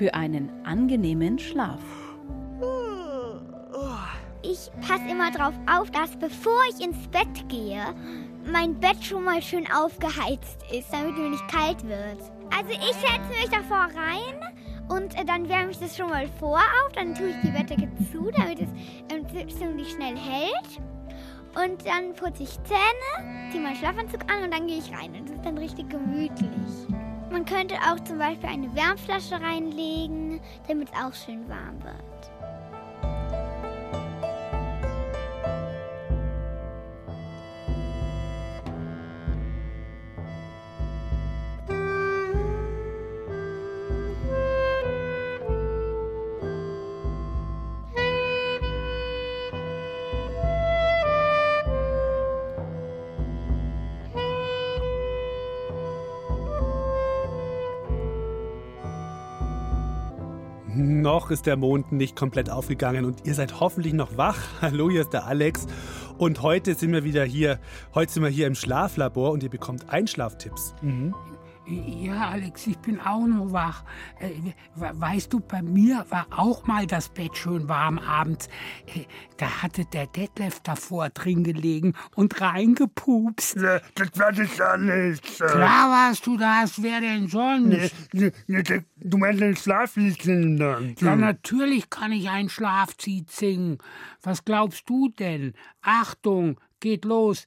Für einen angenehmen Schlaf. Ich passe immer darauf auf, dass bevor ich ins Bett gehe, mein Bett schon mal schön aufgeheizt ist, damit mir nicht kalt wird. Also ich setze mich davor rein und äh, dann wärme ich das schon mal vor auf, dann tue ich die Bettdecke zu, damit es ähm, ziemlich schnell hält. Und dann putze ich Zähne, ziehe meinen Schlafanzug an und dann gehe ich rein. Und das ist dann richtig gemütlich. Man könnte auch zum Beispiel eine Wärmflasche reinlegen, damit es auch schön warm wird. Noch ist der Mond nicht komplett aufgegangen und ihr seid hoffentlich noch wach. Hallo, hier ist der Alex und heute sind wir wieder hier. Heute sind wir hier im Schlaflabor und ihr bekommt Einschlaftipps. Mhm. Ja, Alex, ich bin auch noch wach. Äh, weißt du, bei mir war auch mal das Bett schön warm abends. Äh, da hatte der Detlef davor drin gelegen und reingepupst. Ne, das war das ja nicht. Klar warst du das, wer denn sonst? Ne, ne, du meinst ein Schlaflied singen Ja, natürlich kann ich ein Schlaflied singen. Was glaubst du denn? Achtung, geht los.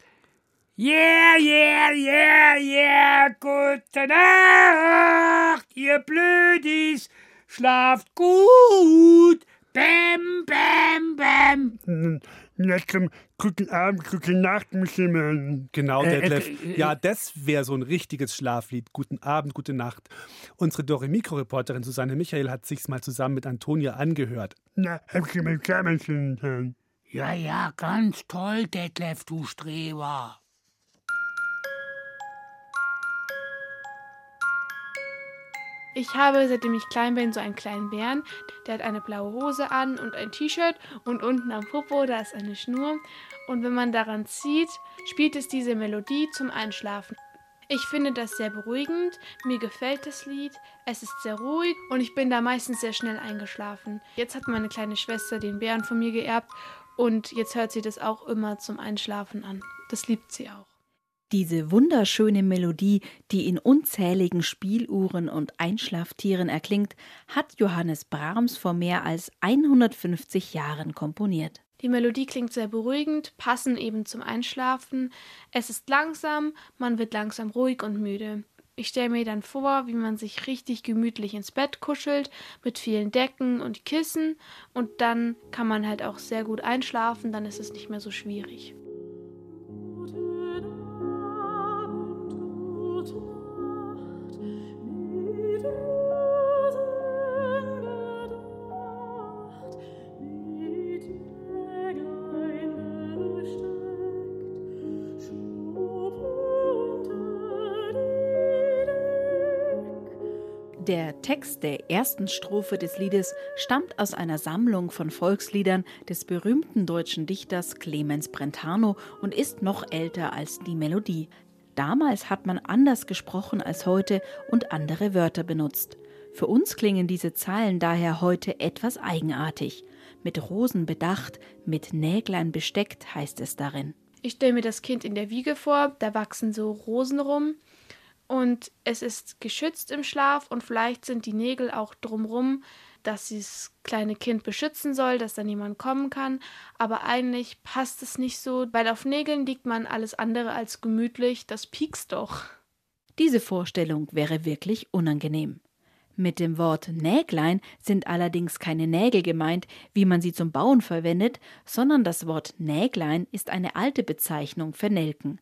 Yeah, yeah, yeah, yeah, gute Nacht, ihr Blödis, schlaft gut, bäm, bäm, bäm. Jetzt zum guten Abend, gute Nacht, müssen Genau, Detlef. Äh, äh, ja, das wäre so ein richtiges Schlaflied. Guten Abend, gute Nacht. Unsere Dore Mikro-Reporterin Susanne Michael hat sich's mal zusammen mit Antonia angehört. Na, hab ich zusammen Ja, ja, ganz toll, Detlef, du Streber. Ich habe, seitdem ich klein bin, so einen kleinen Bären. Der hat eine blaue Hose an und ein T-Shirt und unten am Popo, da ist eine Schnur. Und wenn man daran zieht, spielt es diese Melodie zum Einschlafen. Ich finde das sehr beruhigend, mir gefällt das Lied, es ist sehr ruhig und ich bin da meistens sehr schnell eingeschlafen. Jetzt hat meine kleine Schwester den Bären von mir geerbt und jetzt hört sie das auch immer zum Einschlafen an. Das liebt sie auch. Diese wunderschöne Melodie, die in unzähligen Spieluhren und Einschlaftieren erklingt, hat Johannes Brahms vor mehr als 150 Jahren komponiert. Die Melodie klingt sehr beruhigend, passend eben zum Einschlafen. Es ist langsam, man wird langsam ruhig und müde. Ich stelle mir dann vor, wie man sich richtig gemütlich ins Bett kuschelt, mit vielen Decken und Kissen, und dann kann man halt auch sehr gut einschlafen, dann ist es nicht mehr so schwierig. Der Text der ersten Strophe des Liedes stammt aus einer Sammlung von Volksliedern des berühmten deutschen Dichters Clemens Brentano und ist noch älter als die Melodie. Damals hat man anders gesprochen als heute und andere Wörter benutzt. Für uns klingen diese Zeilen daher heute etwas eigenartig. Mit Rosen bedacht, mit Näglein besteckt, heißt es darin. Ich stelle mir das Kind in der Wiege vor, da wachsen so Rosen rum und es ist geschützt im Schlaf und vielleicht sind die Nägel auch drumrum, dass das kleine Kind beschützen soll, dass da niemand kommen kann. Aber eigentlich passt es nicht so, weil auf Nägeln liegt man alles andere als gemütlich. Das piekst doch. Diese Vorstellung wäre wirklich unangenehm. Mit dem Wort Näglein sind allerdings keine Nägel gemeint, wie man sie zum Bauen verwendet, sondern das Wort Näglein ist eine alte Bezeichnung für Nelken.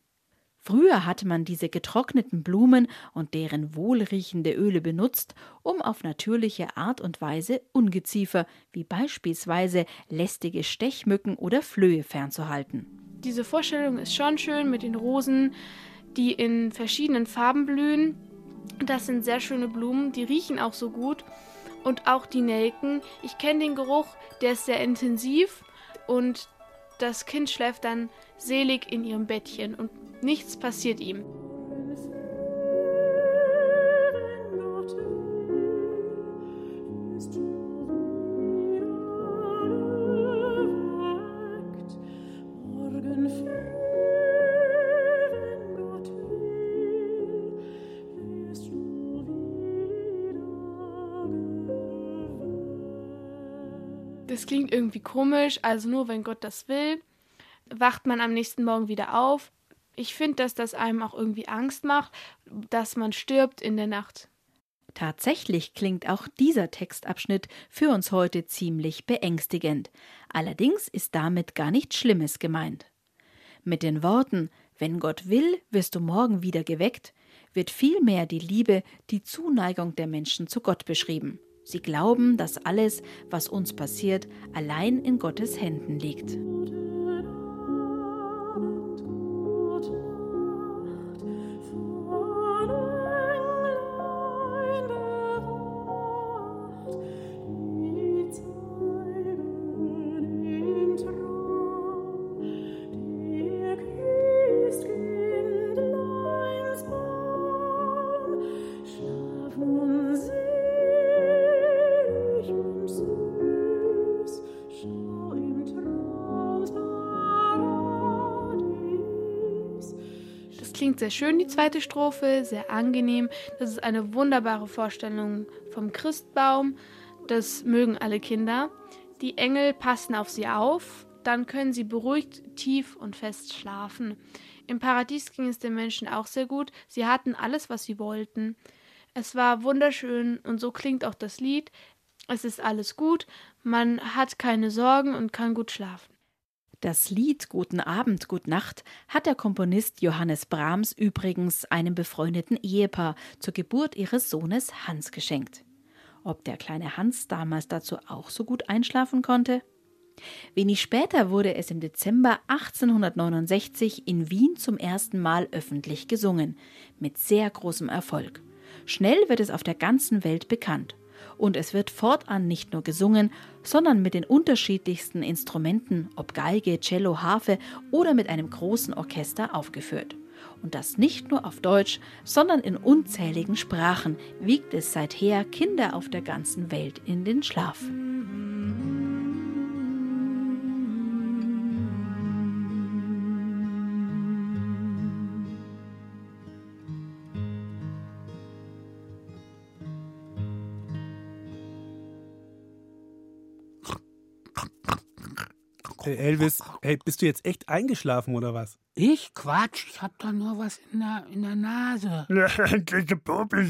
Früher hatte man diese getrockneten Blumen und deren wohlriechende Öle benutzt, um auf natürliche Art und Weise Ungeziefer wie beispielsweise lästige Stechmücken oder Flöhe fernzuhalten. Diese Vorstellung ist schon schön mit den Rosen, die in verschiedenen Farben blühen. Das sind sehr schöne Blumen, die riechen auch so gut. Und auch die Nelken. Ich kenne den Geruch, der ist sehr intensiv und das Kind schläft dann selig in ihrem Bettchen und nichts passiert ihm. Das klingt irgendwie komisch, also nur wenn Gott das will, wacht man am nächsten Morgen wieder auf. Ich finde, dass das einem auch irgendwie Angst macht, dass man stirbt in der Nacht. Tatsächlich klingt auch dieser Textabschnitt für uns heute ziemlich beängstigend. Allerdings ist damit gar nichts Schlimmes gemeint. Mit den Worten Wenn Gott will, wirst du morgen wieder geweckt, wird vielmehr die Liebe, die Zuneigung der Menschen zu Gott beschrieben. Sie glauben, dass alles, was uns passiert, allein in Gottes Händen liegt. Schön, die zweite Strophe, sehr angenehm. Das ist eine wunderbare Vorstellung vom Christbaum. Das mögen alle Kinder. Die Engel passen auf sie auf, dann können sie beruhigt, tief und fest schlafen. Im Paradies ging es den Menschen auch sehr gut. Sie hatten alles, was sie wollten. Es war wunderschön und so klingt auch das Lied. Es ist alles gut, man hat keine Sorgen und kann gut schlafen. Das Lied Guten Abend, Gut Nacht hat der Komponist Johannes Brahms übrigens einem befreundeten Ehepaar zur Geburt ihres Sohnes Hans geschenkt. Ob der kleine Hans damals dazu auch so gut einschlafen konnte? Wenig später wurde es im Dezember 1869 in Wien zum ersten Mal öffentlich gesungen, mit sehr großem Erfolg. Schnell wird es auf der ganzen Welt bekannt und es wird fortan nicht nur gesungen, sondern mit den unterschiedlichsten Instrumenten, ob Geige, Cello, Harfe oder mit einem großen Orchester aufgeführt. Und das nicht nur auf Deutsch, sondern in unzähligen Sprachen wiegt es seither Kinder auf der ganzen Welt in den Schlaf. Elvis, hey, bist du jetzt echt eingeschlafen oder was? Ich? Quatsch, ich hab doch nur was in der, in der Nase. Diese Popel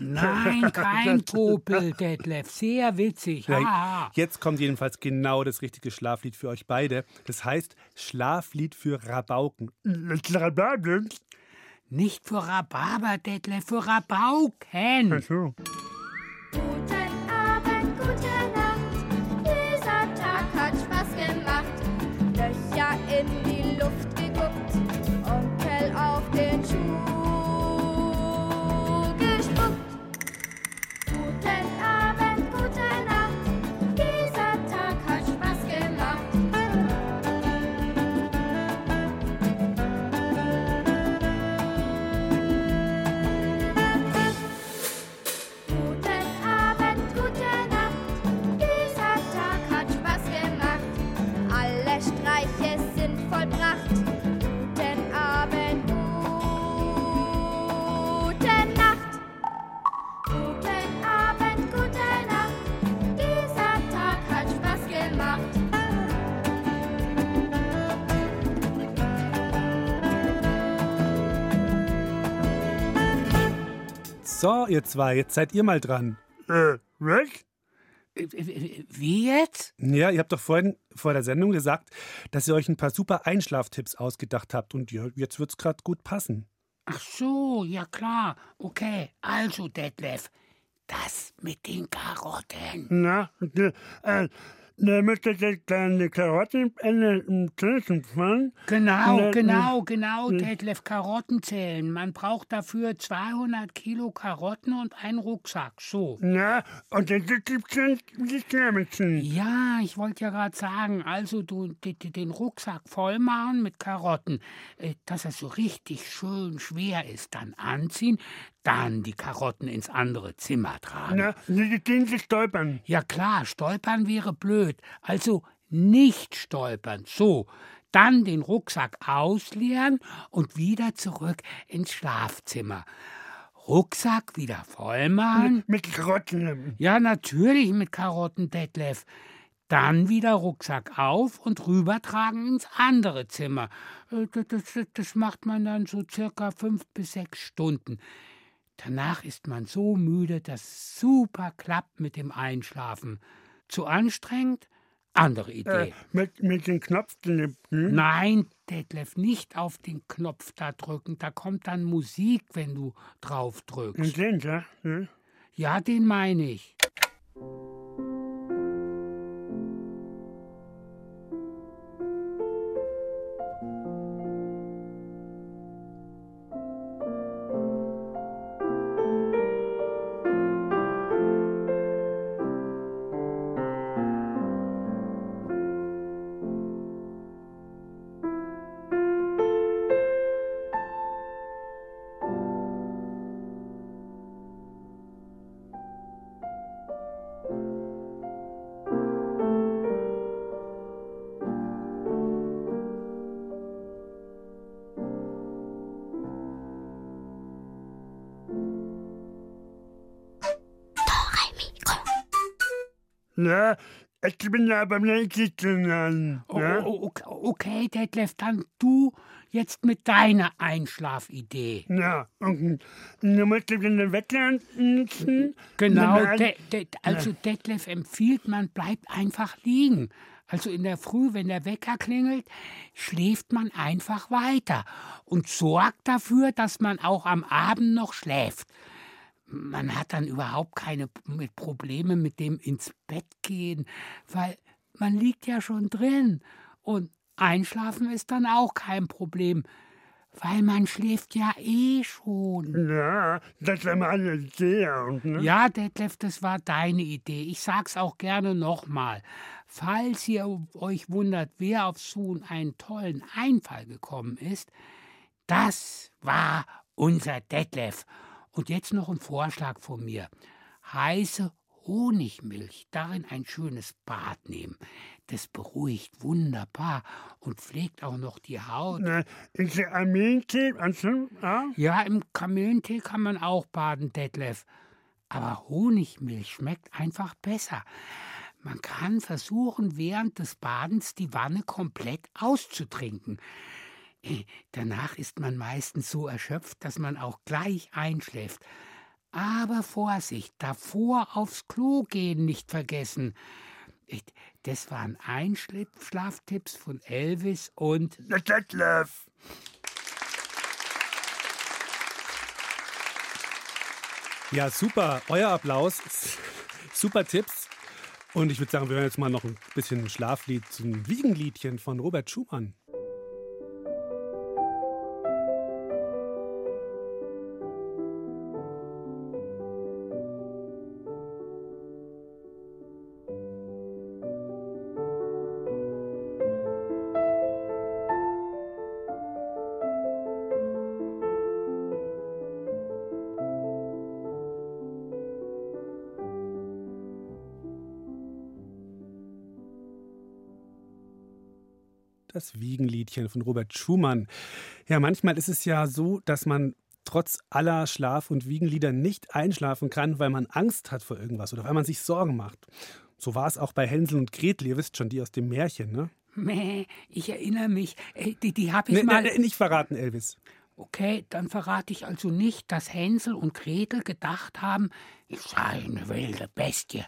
Nein, kein Popel, Detlef. Sehr witzig. Ja, jetzt kommt jedenfalls genau das richtige Schlaflied für euch beide. Das heißt Schlaflied für Rabauken. Rabauken? Nicht für Rhabarber, Detlef, für Rabauken. Ach so. So, ihr zwei, jetzt seid ihr mal dran. Äh, was? Äh, wie jetzt? Ja, ihr habt doch vorhin vor der Sendung gesagt, dass ihr euch ein paar super Einschlaftipps ausgedacht habt und jetzt wird's gerade gut passen. Ach so, ja klar. Okay, also Detlef, das mit den Karotten. Na, äh, da müsste jetzt eine Karotte in den Kirchen fahren. Genau, genau, genau, Detlef, Karotten zählen. Man braucht dafür 200 Kilo Karotten und einen Rucksack, so. Na, und dann gibt's die Klammerchen. Ja, ich wollte ja gerade sagen, also du den Rucksack voll machen mit Karotten, äh, dass er so richtig schön schwer ist, dann anziehen, dann die Karotten ins andere Zimmer tragen. Na, die gehen sie stolpern. Ja klar, stolpern wäre blöd. Also nicht stolpern. So, dann den Rucksack ausleeren und wieder zurück ins Schlafzimmer. Rucksack wieder voll machen. Mit, mit Karotten. Ja, natürlich mit Karotten, Detlef. Dann wieder Rucksack auf und rübertragen ins andere Zimmer. Äh, das, das, das macht man dann so circa fünf bis sechs Stunden. Danach ist man so müde, dass es super klappt mit dem Einschlafen. Zu anstrengend? Andere Idee. Äh, mit, mit dem Knopf hm? Nein, Detlef, nicht auf den Knopf da drücken. Da kommt dann Musik, wenn du drauf drückst. Den, ja? Hm? Ja, den meine ich. Ja, ich bin aber nicht an. Ja? Oh, okay, Detlef, dann du jetzt mit deiner Einschlafidee. Ja, und du musst den Wecker nutzen. Genau, de, de, also ja. Detlef empfiehlt, man bleibt einfach liegen. Also in der Früh, wenn der Wecker klingelt, schläft man einfach weiter und sorgt dafür, dass man auch am Abend noch schläft man hat dann überhaupt keine Probleme mit dem ins Bett gehen, weil man liegt ja schon drin. Und einschlafen ist dann auch kein Problem, weil man schläft ja eh schon. Ja, das war meine Idee. Ne? Ja, Detlef, das war deine Idee. Ich sag's auch gerne nochmal. Falls ihr euch wundert, wer auf so einen tollen Einfall gekommen ist, das war unser Detlef. Und jetzt noch ein Vorschlag von mir. Heiße Honigmilch, darin ein schönes Bad nehmen. Das beruhigt wunderbar und pflegt auch noch die Haut. Na, ist der Kamillentee? Also, ja? ja, im Kamillentee kann man auch baden, Detlef. Aber Honigmilch schmeckt einfach besser. Man kann versuchen, während des Badens die Wanne komplett auszutrinken. Danach ist man meistens so erschöpft, dass man auch gleich einschläft. Aber Vorsicht, davor aufs Klo gehen nicht vergessen. Das waren Einschlaftipps von Elvis und Detlef. Ja, super. Euer Applaus. Super Tipps. Und ich würde sagen, wir hören jetzt mal noch ein bisschen Schlaflied zum Wiegenliedchen von Robert Schumann. Das Wiegenliedchen von Robert Schumann. Ja, manchmal ist es ja so, dass man trotz aller Schlaf- und Wiegenlieder nicht einschlafen kann, weil man Angst hat vor irgendwas oder weil man sich Sorgen macht. So war es auch bei Hänsel und Gretel, ihr wisst schon, die aus dem Märchen, ne? Mäh, ich erinnere mich. Äh, die, die habe ich nee, mal. Nee, nicht verraten, Elvis. Okay, dann verrate ich also nicht, dass Hänsel und Gretel gedacht haben, ich sei eine wilde Bestie.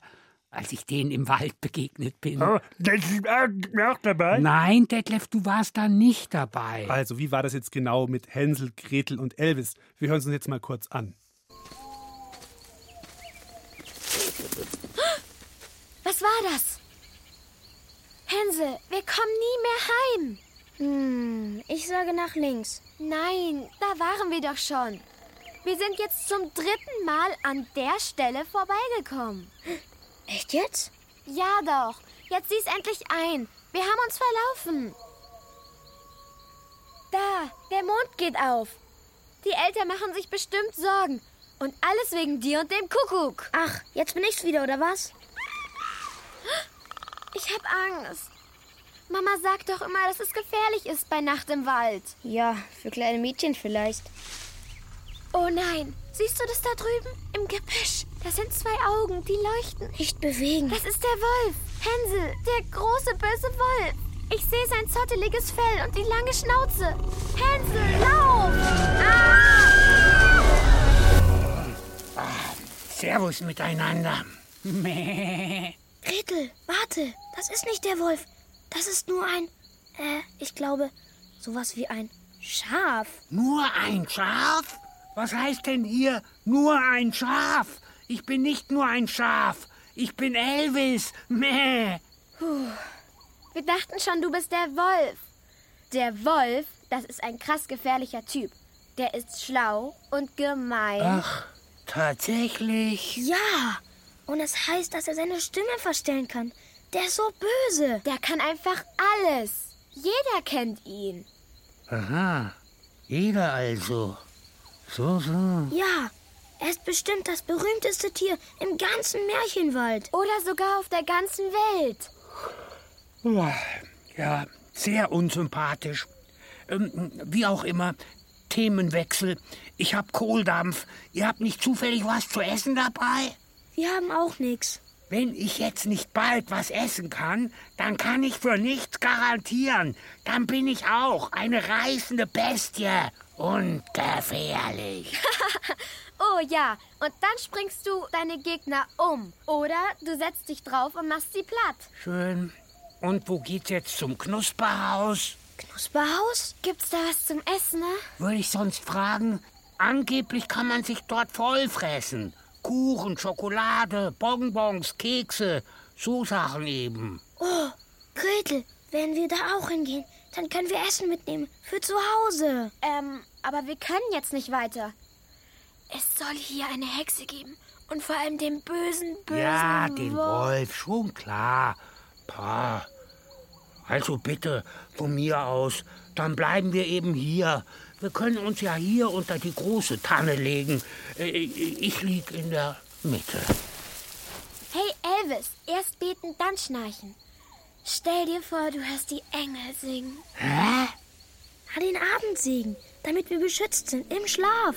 Als ich denen im Wald begegnet bin. Oh, das ist auch dabei? Nein, Detlef, du warst da nicht dabei. Also, wie war das jetzt genau mit Hänsel, Gretel und Elvis? Wir hören es uns jetzt mal kurz an. Was war das? Hänsel, wir kommen nie mehr heim. Hm, ich sage nach links. Nein, da waren wir doch schon. Wir sind jetzt zum dritten Mal an der Stelle vorbeigekommen. Echt jetzt? Ja doch, jetzt sieh's endlich ein. Wir haben uns verlaufen. Da, der Mond geht auf. Die Eltern machen sich bestimmt Sorgen. Und alles wegen dir und dem Kuckuck. Ach, jetzt bin ich's wieder, oder was? Ich hab Angst. Mama sagt doch immer, dass es gefährlich ist bei Nacht im Wald. Ja, für kleine Mädchen vielleicht. Oh nein, siehst du das da drüben? Im Gebüsch. Das sind zwei Augen, die leuchten. Nicht bewegen. Das ist der Wolf. Hänsel, der große böse Wolf. Ich sehe sein zotteliges Fell und die lange Schnauze. Hänsel, lauf! Ah, servus miteinander. Mäh. Gretel, warte. Das ist nicht der Wolf. Das ist nur ein, äh, ich glaube, sowas wie ein Schaf. Nur ein Schaf? Was heißt denn hier nur ein Schaf? Ich bin nicht nur ein Schaf. Ich bin Elvis. Mäh. Wir dachten schon, du bist der Wolf. Der Wolf, das ist ein krass gefährlicher Typ. Der ist schlau und gemein. Ach, tatsächlich. Ja. Und es heißt, dass er seine Stimme verstellen kann. Der ist so böse. Der kann einfach alles. Jeder kennt ihn. Aha. Jeder also. So, so. Ja. Er ist bestimmt das berühmteste Tier im ganzen Märchenwald. Oder sogar auf der ganzen Welt. Ja, sehr unsympathisch. Ähm, wie auch immer, Themenwechsel. Ich hab Kohldampf. Ihr habt nicht zufällig was zu essen dabei? Wir haben auch nichts. Wenn ich jetzt nicht bald was essen kann, dann kann ich für nichts garantieren. Dann bin ich auch eine reißende Bestie und gefährlich. Oh ja, und dann springst du deine Gegner um. Oder du setzt dich drauf und machst sie platt. Schön. Und wo geht's jetzt zum Knusperhaus? Knusperhaus? Gibt's da was zum Essen, ne? Würde ich sonst fragen? Angeblich kann man sich dort vollfressen. Kuchen, Schokolade, Bonbons, Kekse, so Sachen eben. Oh, Gretel, wenn wir da auch hingehen, dann können wir Essen mitnehmen. Für zu Hause. Ähm, aber wir können jetzt nicht weiter. Es soll hier eine Hexe geben. Und vor allem den bösen, bösen Ja, den Wolf. Wolf, schon klar. Pah. Also bitte, von mir aus, dann bleiben wir eben hier. Wir können uns ja hier unter die große Tanne legen. Äh, Ich lieg in der Mitte. Hey Elvis, erst beten, dann schnarchen. Stell dir vor, du hörst die Engel singen. Hä? Na, den Abendsegen, damit wir beschützt sind im Schlaf.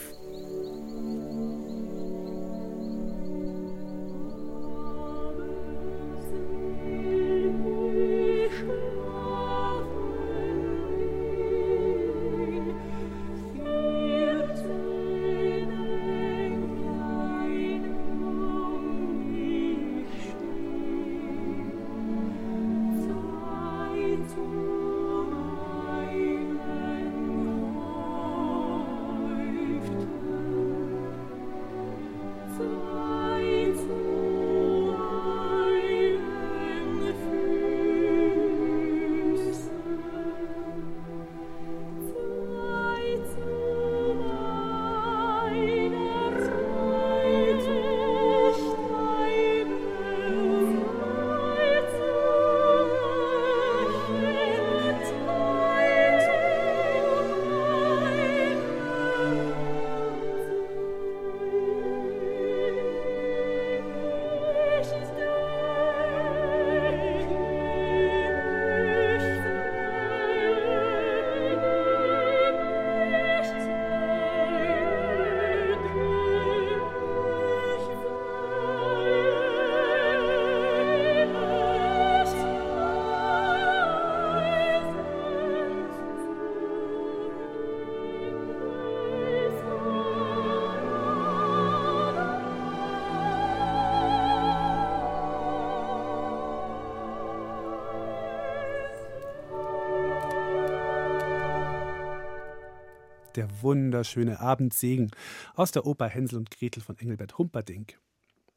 Der wunderschöne Abendsegen aus der Oper Hänsel und Gretel von Engelbert Humperdinck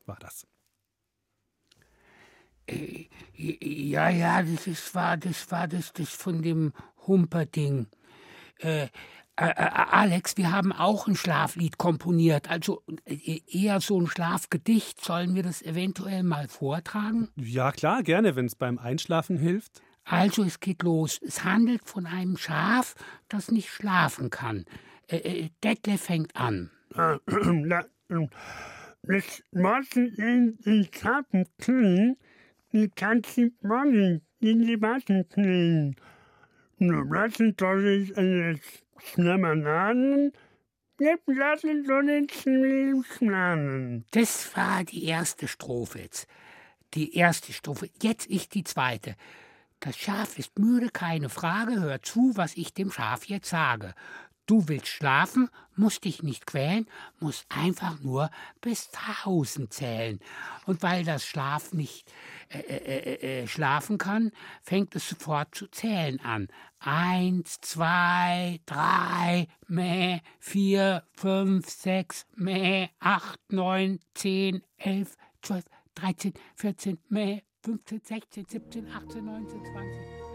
war das. Äh, ja, ja, das ist, war das war das das von dem Humperding. Äh, äh, äh, Alex, wir haben auch ein Schlaflied komponiert, also eher so ein Schlafgedicht. Sollen wir das eventuell mal vortragen? Ja, klar, gerne, wenn es beim Einschlafen hilft. Also, es geht los. Es handelt von einem Schaf, das nicht schlafen kann. Äh, äh, Detlef fängt an. Das Morgen in den Schafen knien, die ganze Morgen in die Waschen knien. Nur lassen soll ich eine Schnammananen, jetzt lassen soll ich Schnannen. Das war die erste Strophe jetzt. Die erste Strophe. Jetzt ich die zweite. Das Schaf ist müde, keine Frage. Hör zu, was ich dem Schaf jetzt sage. Du willst schlafen, musst dich nicht quälen, musst einfach nur bis tausend zählen. Und weil das Schlaf nicht äh, äh, äh, äh, schlafen kann, fängt es sofort zu zählen an. Eins, zwei, drei, meh, vier, fünf, sechs, meh, acht, neun, zehn, elf, zwölf, dreizehn, vierzehn, meh, fünfzehn, sechzehn, siebzehn, achtzehn, neunzehn, zwanzig.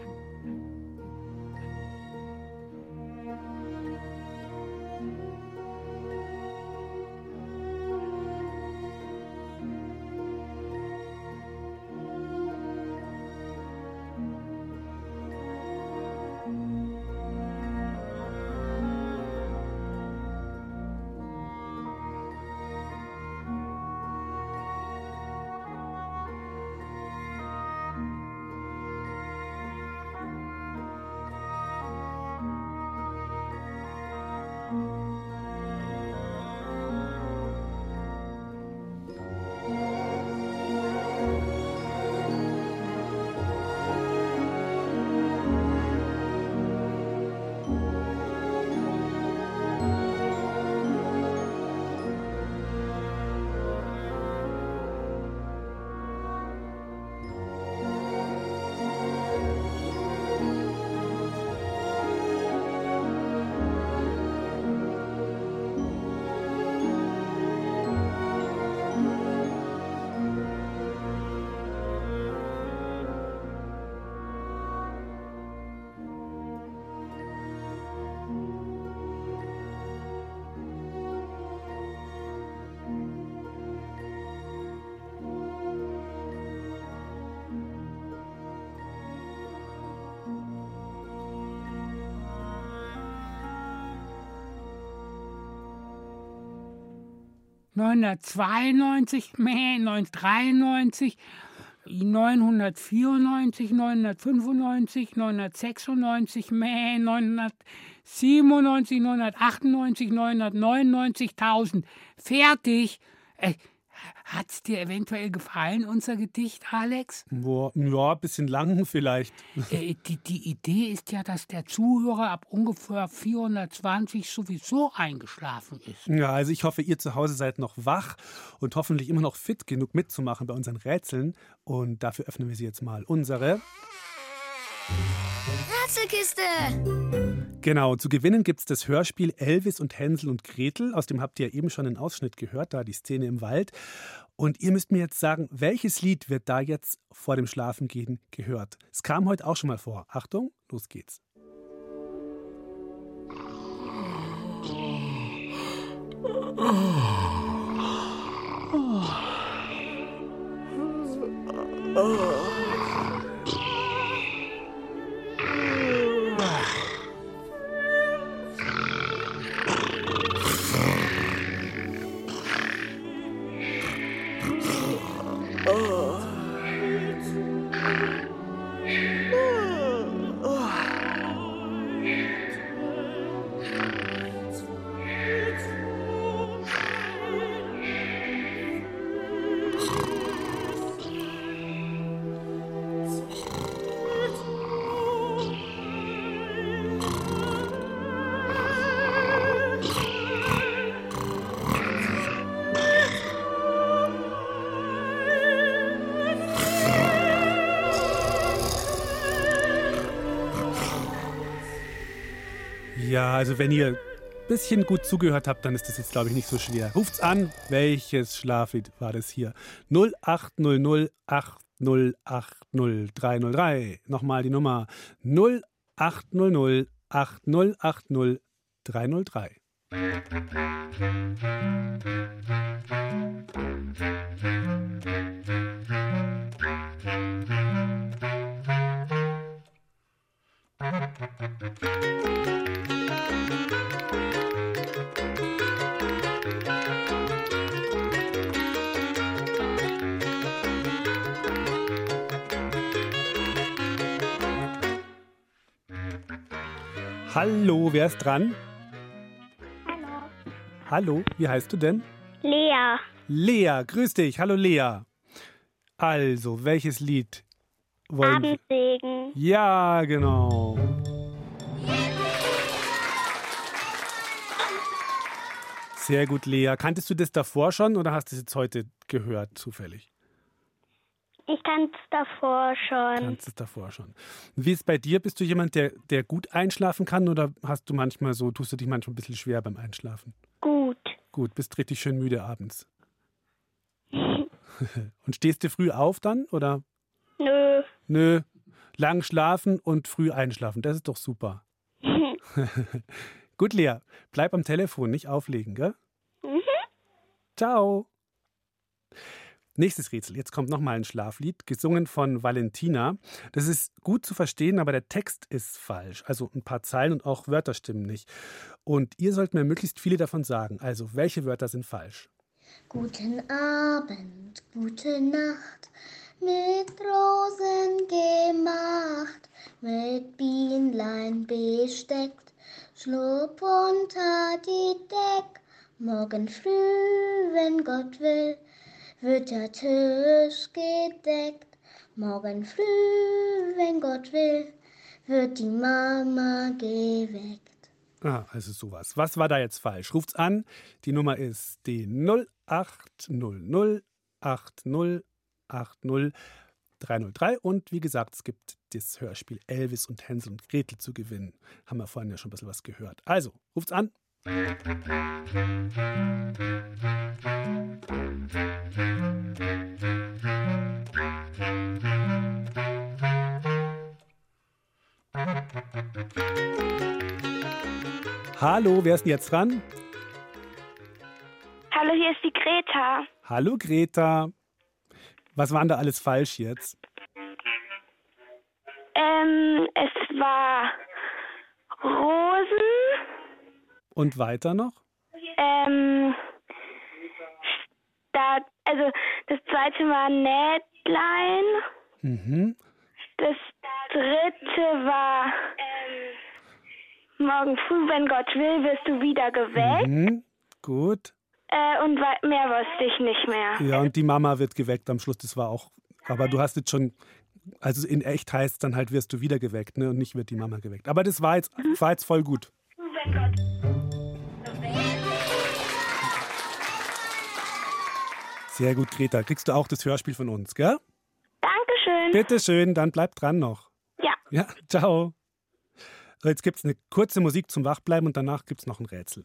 992, meh, 993, 994, 995, 996, meh, 997, 998, 999, 1000. Fertig. Äh, hat es dir eventuell gefallen, unser Gedicht, Alex? Boah, ja, ein bisschen lang vielleicht. Äh, die, die Idee ist ja, dass der Zuhörer ab ungefähr 420 sowieso eingeschlafen ist. Ja, also ich hoffe, ihr zu Hause seid noch wach und hoffentlich immer noch fit genug mitzumachen bei unseren Rätseln. Und dafür öffnen wir sie jetzt mal. Unsere Rätselkiste! Genau, zu gewinnen gibt es das Hörspiel Elvis und Hänsel und Gretel. Aus dem habt ihr ja eben schon einen Ausschnitt gehört, da die Szene im Wald. Und ihr müsst mir jetzt sagen, welches Lied wird da jetzt vor dem Schlafengehen gehört? Es kam heute auch schon mal vor. Achtung, los geht's. Oh. Also wenn ihr bisschen gut zugehört habt, dann ist das jetzt, glaube ich, nicht so schwer. Ruft's an, welches Schlaflied war das hier? 0800 8080 303. Nochmal die Nummer 0800 8080 303. Hallo, wer ist dran? Hallo. Hallo, wie heißt du denn? Lea. Lea, grüß dich. Hallo Lea. Also, welches Lied wollen wir? Abendsegen. Ja, genau. Sehr gut, Lea. Kanntest du das davor schon oder hast du es jetzt heute gehört, zufällig? Ich kannte es davor schon. Kannst es davor schon. Wie ist es bei dir? Bist du jemand, der, der gut einschlafen kann oder hast du manchmal so, tust du dich manchmal ein bisschen schwer beim Einschlafen? Gut. Gut, bist richtig schön müde abends. und stehst du früh auf dann oder? Nö. Nö, lang schlafen und früh einschlafen, das ist doch super. Gut, Lea, bleib am Telefon, nicht auflegen, gell? Mhm. Ciao. Nächstes Rätsel. Jetzt kommt nochmal ein Schlaflied, gesungen von Valentina. Das ist gut zu verstehen, aber der Text ist falsch. Also ein paar Zeilen und auch Wörter stimmen nicht. Und ihr sollt mir möglichst viele davon sagen. Also, welche Wörter sind falsch? Guten Abend, gute Nacht, mit Rosen gemacht, mit Bienlein besteckt, schlupf unter die Deck. Morgen früh, wenn Gott will, wird der Tisch gedeckt. Morgen früh, wenn Gott will, wird die Mama geweckt. Ah, also sowas. Was war da jetzt falsch? Ruft's an. Die Nummer ist die 0800 80 80 303. Und wie gesagt, es gibt das Hörspiel Elvis und Hänsel und Gretel zu gewinnen. Haben wir vorhin ja schon ein bisschen was gehört. Also, ruft's an. Hallo, wer ist denn jetzt dran? Hallo, hier ist die Greta. Hallo Greta. Was war denn da alles falsch jetzt? Ähm, es war Rosen, Und weiter noch? ähm, da, also das zweite war Nähtlein, Mhm. das dritte war Morgen früh, wenn Gott will, wirst du wieder geweckt. Mhm. Gut. Äh, und mehr wusste ich nicht mehr. Ja, und die Mama wird geweckt am Schluss. Das war auch. Aber du hast jetzt schon. Also in echt heißt dann halt, wirst du wieder geweckt, ne? Und nicht wird die Mama geweckt. Aber das war jetzt, war jetzt voll gut. Gott Sehr gut, Greta. Kriegst du auch das Hörspiel von uns, gell? Dankeschön. Bitte schön, dann bleib dran noch. Ja. Ja, ciao. So, jetzt gibt es eine kurze Musik zum Wachbleiben und danach gibt es noch ein Rätsel.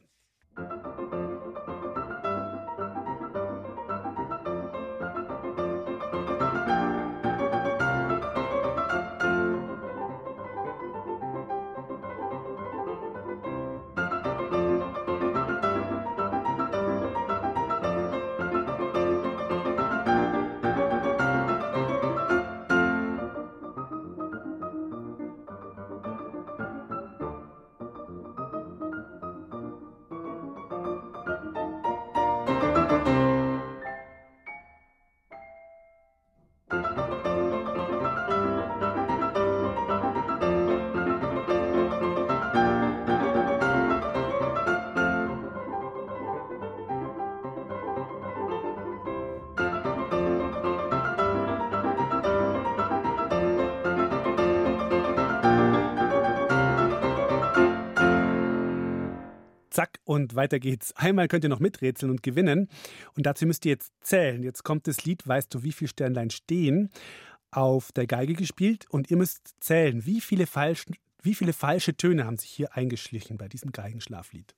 Zack, und weiter geht's. Einmal könnt ihr noch miträtseln und gewinnen. Und dazu müsst ihr jetzt zählen. Jetzt kommt das Lied, weißt du, wie viele Sternlein stehen, auf der Geige gespielt. Und ihr müsst zählen, wie viele, falsch, wie viele falsche Töne haben sich hier eingeschlichen bei diesem Geigenschlaflied.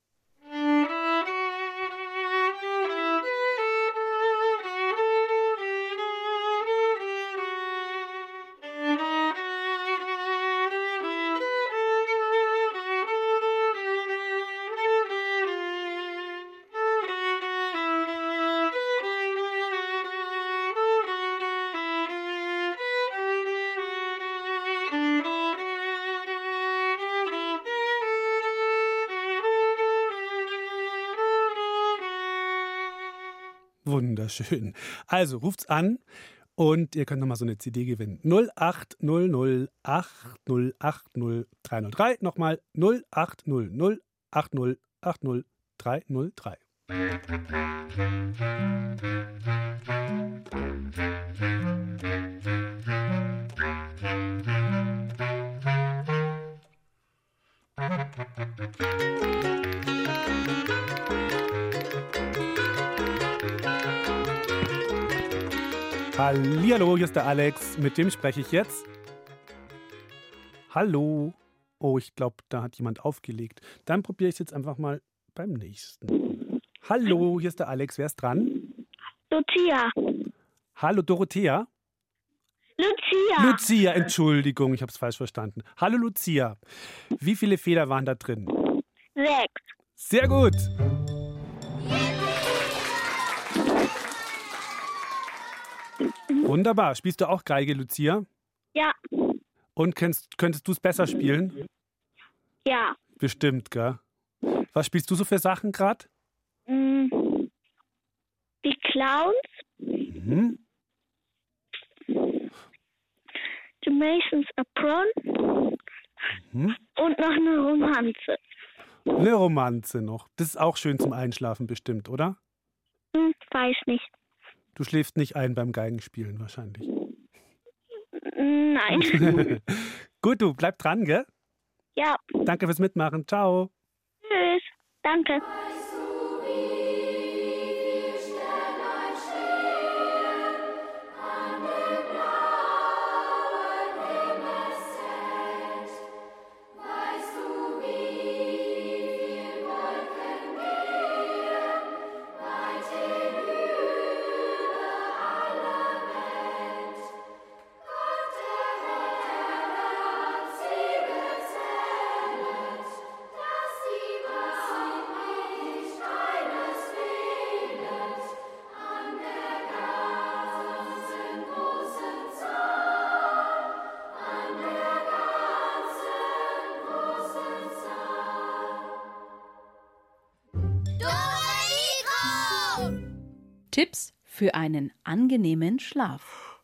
Wunderschön. Also ruft's an und ihr könnt nochmal so eine CD gewinnen. 0800 8080 303. Nochmal 0800 8080 303. Hallihallo, hier ist der Alex. Mit dem spreche ich jetzt. Hallo. Oh, ich glaube, da hat jemand aufgelegt. Dann probiere ich es jetzt einfach mal beim nächsten. Hallo, hier ist der Alex. Wer ist dran? Lucia. Hallo, Dorothea. Lucia. Lucia, Entschuldigung, ich habe es falsch verstanden. Hallo, Lucia. Wie viele Feder waren da drin? Sechs. Sehr gut. Wunderbar. Spielst du auch Geige, Lucia? Ja. Und könntest, könntest du es besser spielen? Ja. Bestimmt, gell? Was spielst du so für Sachen gerade? Mm. Die Clowns. Mhm. The Masons Apron. Mhm. Und noch eine Romanze. Eine Romanze noch. Das ist auch schön zum Einschlafen bestimmt, oder? Hm, weiß nicht. Du schläfst nicht ein beim Geigenspielen wahrscheinlich. Nein. Gut, du bleib dran, gell? ja. Danke fürs Mitmachen. Ciao. Tschüss. Danke. Für einen angenehmen Schlaf.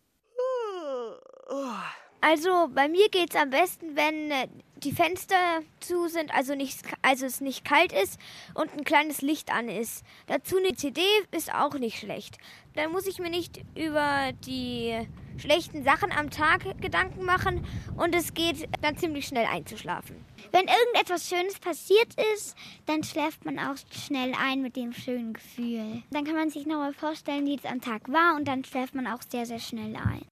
Also bei mir geht es am besten, wenn äh, die Fenster zu sind, also, nicht, also es nicht kalt ist und ein kleines Licht an ist. Dazu eine CD ist auch nicht schlecht. Dann muss ich mir nicht über die schlechten Sachen am Tag Gedanken machen und es geht dann ziemlich schnell einzuschlafen. Wenn irgendetwas Schönes passiert ist, dann schläft man auch schnell ein mit dem schönen Gefühl. Dann kann man sich nochmal vorstellen, wie es am Tag war und dann schläft man auch sehr, sehr schnell ein.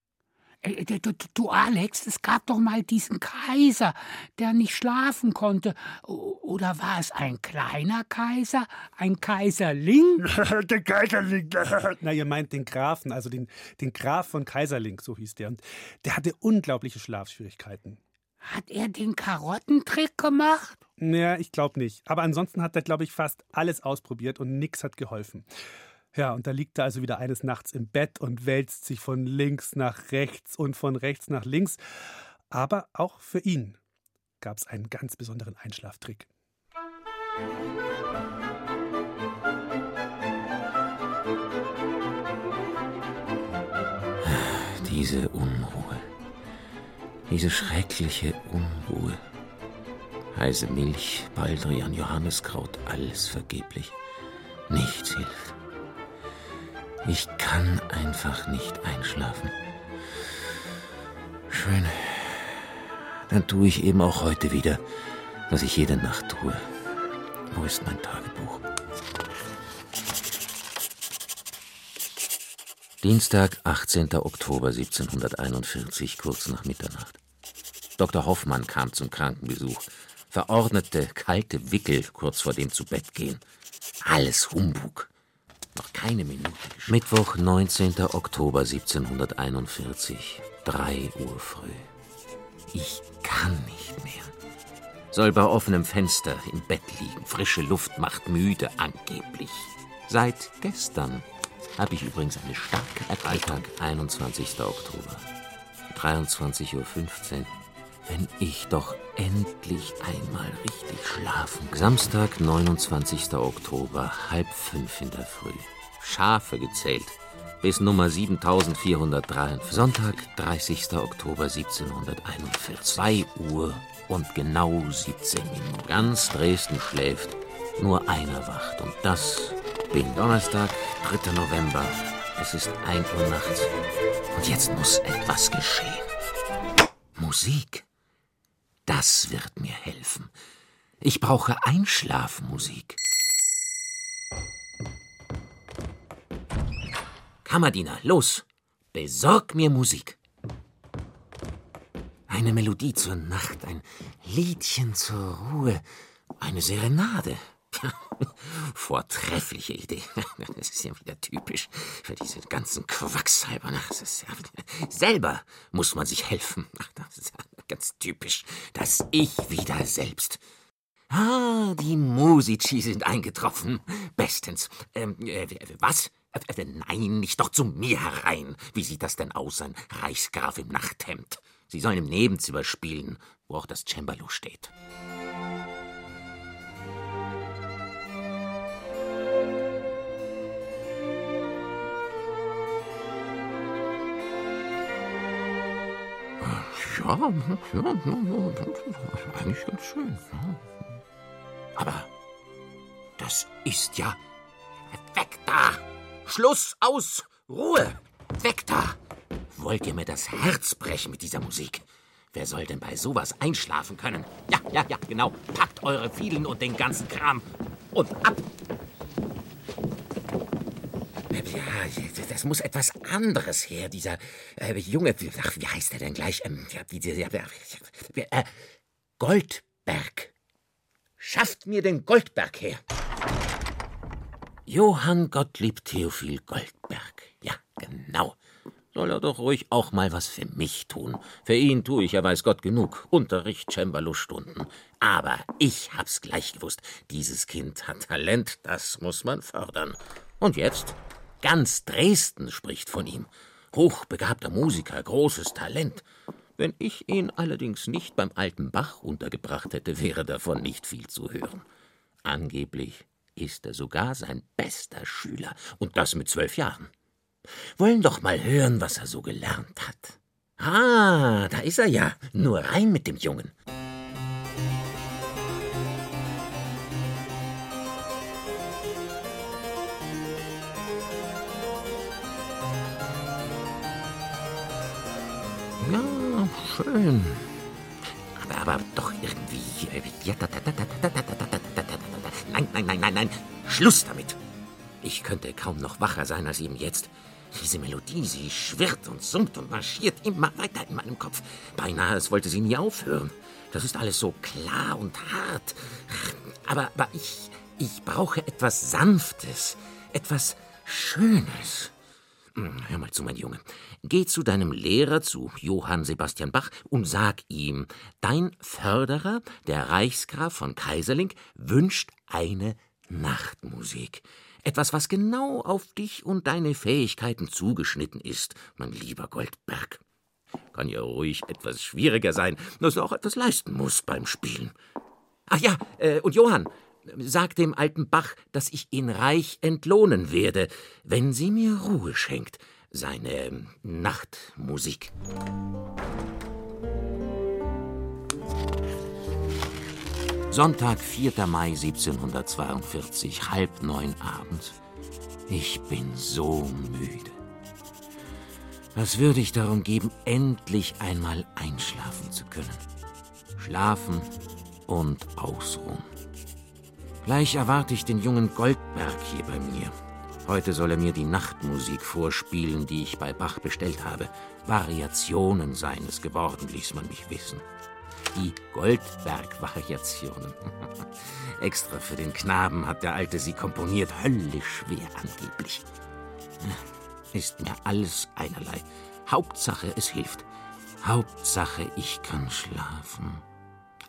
Äh, Du, du, du, Alex, es gab doch mal diesen Kaiser, der nicht schlafen konnte. Oder war es ein kleiner Kaiser? Ein Kaiserling? der Kaiserling. Na, ihr meint den Grafen, also den, den Graf von Kaiserling, so hieß der. Und der hatte unglaubliche Schlafschwierigkeiten. Hat er den Karottentrick gemacht? Naja, ich glaube nicht. Aber ansonsten hat er, glaube ich, fast alles ausprobiert und nichts hat geholfen. Ja, und da liegt er also wieder eines Nachts im Bett und wälzt sich von links nach rechts und von rechts nach links. Aber auch für ihn gab es einen ganz besonderen Einschlaftrick. Diese Unruhe. Diese schreckliche Unruhe. Heiße Milch, Baldrian, Johanneskraut, alles vergeblich. Nichts hilft. Ich kann einfach nicht einschlafen. Schön. Dann tue ich eben auch heute wieder, was ich jede Nacht tue. Wo ist mein Tagebuch? Dienstag, 18. Oktober 1741, kurz nach Mitternacht. Dr. Hoffmann kam zum Krankenbesuch, verordnete kalte Wickel kurz vor dem Zubettgehen. Alles Humbug. Noch keine Minute. geschehen. Mittwoch, 19. Oktober 1741, 3 Uhr früh. Ich kann nicht mehr. Soll bei offenem Fenster im Bett liegen. Frische Luft macht müde, angeblich. Seit gestern habe ich übrigens eine starke Erkältung. 21. Oktober, 23.15 Uhr. Wenn ich doch endlich einmal richtig schlafen kann. Samstag, 29. Oktober, halb fünf in der Früh. Schafe gezählt. Bis Nummer 7403. Sonntag, 30. Oktober 1741. 2 Uhr und genau 17 Minuten. Ganz Dresden schläft, nur einer wacht. Und das bin Donnerstag, 3. November. Es ist 1 Uhr nachts. Und jetzt muss etwas geschehen. Musik. Das wird mir helfen. Ich brauche Einschlafmusik. Kammerdiener, los! Besorg mir Musik. Eine Melodie zur Nacht, ein Liedchen zur Ruhe, eine Serenade. Vortreffliche Idee. Das ist ja wieder typisch für diese ganzen Quacksalber. Selber muss man sich helfen. Ganz typisch. Das Ich wieder selbst. Ah, die Musici sind eingetroffen. Bestens. Ähm, äh, was? Äh, nein, nicht doch zu mir herein. Wie sieht das denn aus, ein Reichsgraf im Nachthemd? Sie sollen im Nebenzimmer spielen, wo auch das Cembalo steht. Ja, ja, ja, eigentlich ganz schön. Aber das ist ja Weg da! Schluss, aus, Ruhe! Weg da! Wollt ihr mir das Herz brechen mit dieser Musik? Wer soll denn bei sowas einschlafen können? Ja, ja, ja, genau. Packt eure Fielen und den ganzen Kram und ab! Ja, das muss etwas anderes her. Dieser äh, Junge, ach, wie heißt er denn gleich? Ähm, ja, diese, ja, äh, Goldberg. Schafft mir den Goldberg her. Johann Gottlieb Theophil Goldberg. Ja, genau. Soll er doch ruhig auch mal was für mich tun. Für ihn tue ich ja weiß Gott genug. Unterricht, Cembalo-Stunden. Aber ich hab's gleich gewusst. Dieses Kind hat Talent, das muss man fördern. Und jetzt? Ganz Dresden spricht von ihm. Hochbegabter Musiker, großes Talent. Wenn ich ihn allerdings nicht beim alten Bach untergebracht hätte, wäre davon nicht viel zu hören. Angeblich ist er sogar sein bester Schüler, und das mit zwölf Jahren. Wollen doch mal hören, was er so gelernt hat. Ah, da ist er ja. Nur rein mit dem Jungen. Schön. Aber, aber doch irgendwie. Nein, nein, nein, nein, nein. Schluss damit. Ich könnte kaum noch wacher sein als eben jetzt. Diese Melodie, sie schwirrt und summt und marschiert immer weiter in meinem Kopf. Beinahe, es wollte sie nie aufhören. Das ist alles so klar und hart. Aber, aber ich, ich brauche etwas Sanftes, etwas Schönes. Hm, hör mal zu, mein Junge. Geh zu deinem Lehrer, zu Johann Sebastian Bach, und sag ihm, dein Förderer, der Reichsgraf von Kaiserling, wünscht eine Nachtmusik. Etwas, was genau auf dich und deine Fähigkeiten zugeschnitten ist, mein lieber Goldberg. Kann ja ruhig etwas schwieriger sein, dass du auch etwas leisten musst beim Spielen. Ach ja, äh, und Johann, sag dem alten Bach, dass ich ihn reich entlohnen werde, wenn sie mir Ruhe schenkt, seine Nachtmusik. Sonntag, 4. Mai 1742, halb neun abends. Ich bin so müde. Was würde ich darum geben, endlich einmal einschlafen zu können? Schlafen und ausruhen. Gleich erwarte ich den jungen Goldberg hier bei mir. Heute soll er mir die Nachtmusik vorspielen, die ich bei Bach bestellt habe. Variationen seien es geworden, ließ man mich wissen die Goldberg-Variationen. Extra für den Knaben hat der Alte sie komponiert, höllisch schwer angeblich. Ist mir alles einerlei. Hauptsache, es hilft. Hauptsache, ich kann schlafen.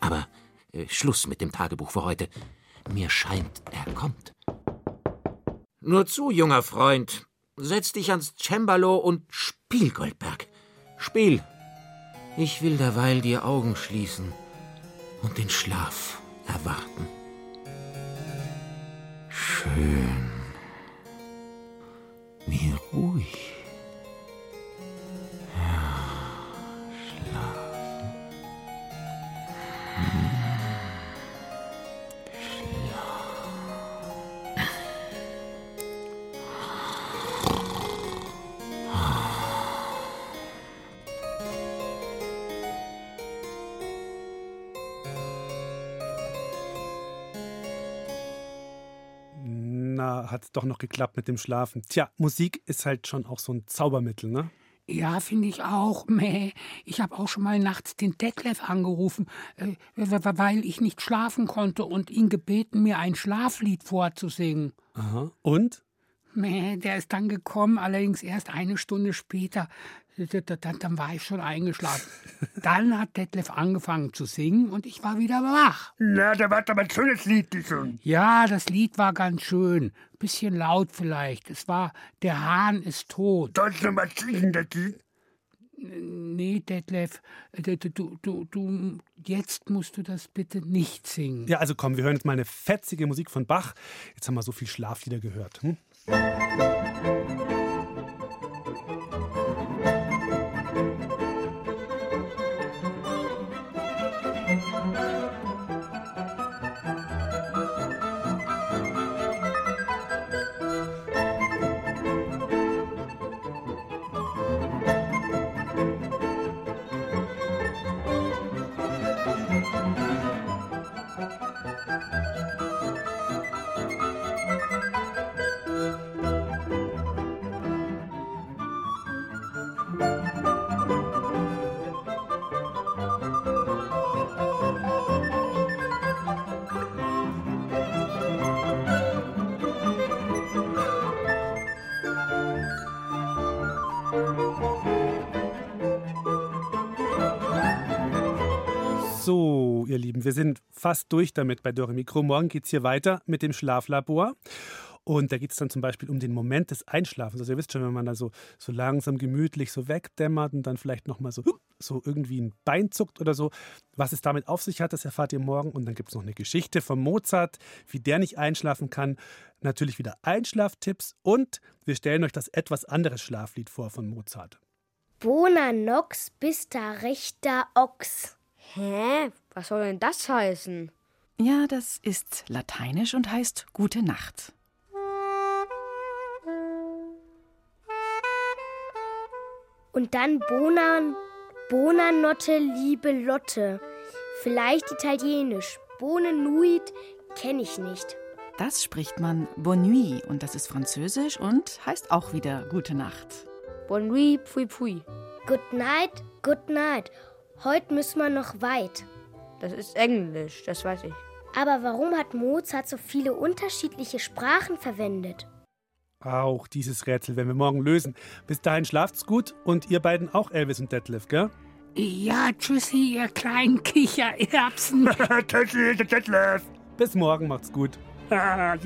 Aber äh, Schluss mit dem Tagebuch für heute. Mir scheint, er kommt. Nur zu, junger Freund. Setz dich ans Cembalo und spiel, Goldberg. Spiel, ich will derweil die Augen schließen und den Schlaf erwarten. Schön. Wie ruhig. Ja, hat es doch noch geklappt mit dem Schlafen. Tja, Musik ist halt schon auch so ein Zaubermittel, ne? Ja, finde ich auch. Mäh. Ich habe auch schon mal nachts den Detlef angerufen, äh, weil ich nicht schlafen konnte und ihn gebeten, mir ein Schlaflied vorzusingen. Aha. Und? Mäh, der ist dann gekommen, allerdings erst eine Stunde später. Dann, war ich schon eingeschlafen. Dann hat Detlef angefangen zu singen und ich war wieder wach. Na, da war aber ein schönes Lied gesungen. Ja, das Lied war ganz schön. Bisschen laut vielleicht. Es war Der Hahn ist tot. Sollst du mal singen, das Lied? Nee, Detlef, du, du, du, du, jetzt musst du das bitte nicht singen. Ja, also komm, wir hören jetzt mal eine fetzige Musik von Bach. Jetzt haben wir so viel Schlaflieder gehört. Hm? Wir sind fast durch damit bei Dore Mikro. Morgen geht es hier weiter mit dem Schlaflabor. Und da geht es dann zum Beispiel um den Moment des Einschlafens. Also ihr wisst schon, wenn man da so, so langsam gemütlich so wegdämmert und dann vielleicht nochmal so, so irgendwie ein Bein zuckt oder so. Was es damit auf sich hat, das erfahrt ihr morgen. Und dann gibt es noch eine Geschichte von Mozart, wie der nicht einschlafen kann. Natürlich wieder Einschlaftipps und wir stellen euch das etwas andere Schlaflied vor von Mozart. Bona nox bista rechter ox. Hä? Was soll denn das heißen? Ja, das ist lateinisch und heißt gute Nacht. Und dann Bonan, Bonanotte, liebe Lotte. Vielleicht italienisch. Bonenuit kenne ich nicht. Das spricht man Bonne nuit und das ist französisch und heißt auch wieder gute Nacht. Bonne nuit, pfui pfui. Good night, good night. Heute müssen wir noch weit. Das ist Englisch, das weiß ich. Aber warum hat Mozart so viele unterschiedliche Sprachen verwendet? Auch dieses Rätsel werden wir morgen lösen. Bis dahin schlaft's gut und ihr beiden auch, Elvis und Detlef, gell? Ja, tschüssi, ihr kleinen Kichererbsen. tschüssi, Detlef. Bis morgen, macht's gut. Ah,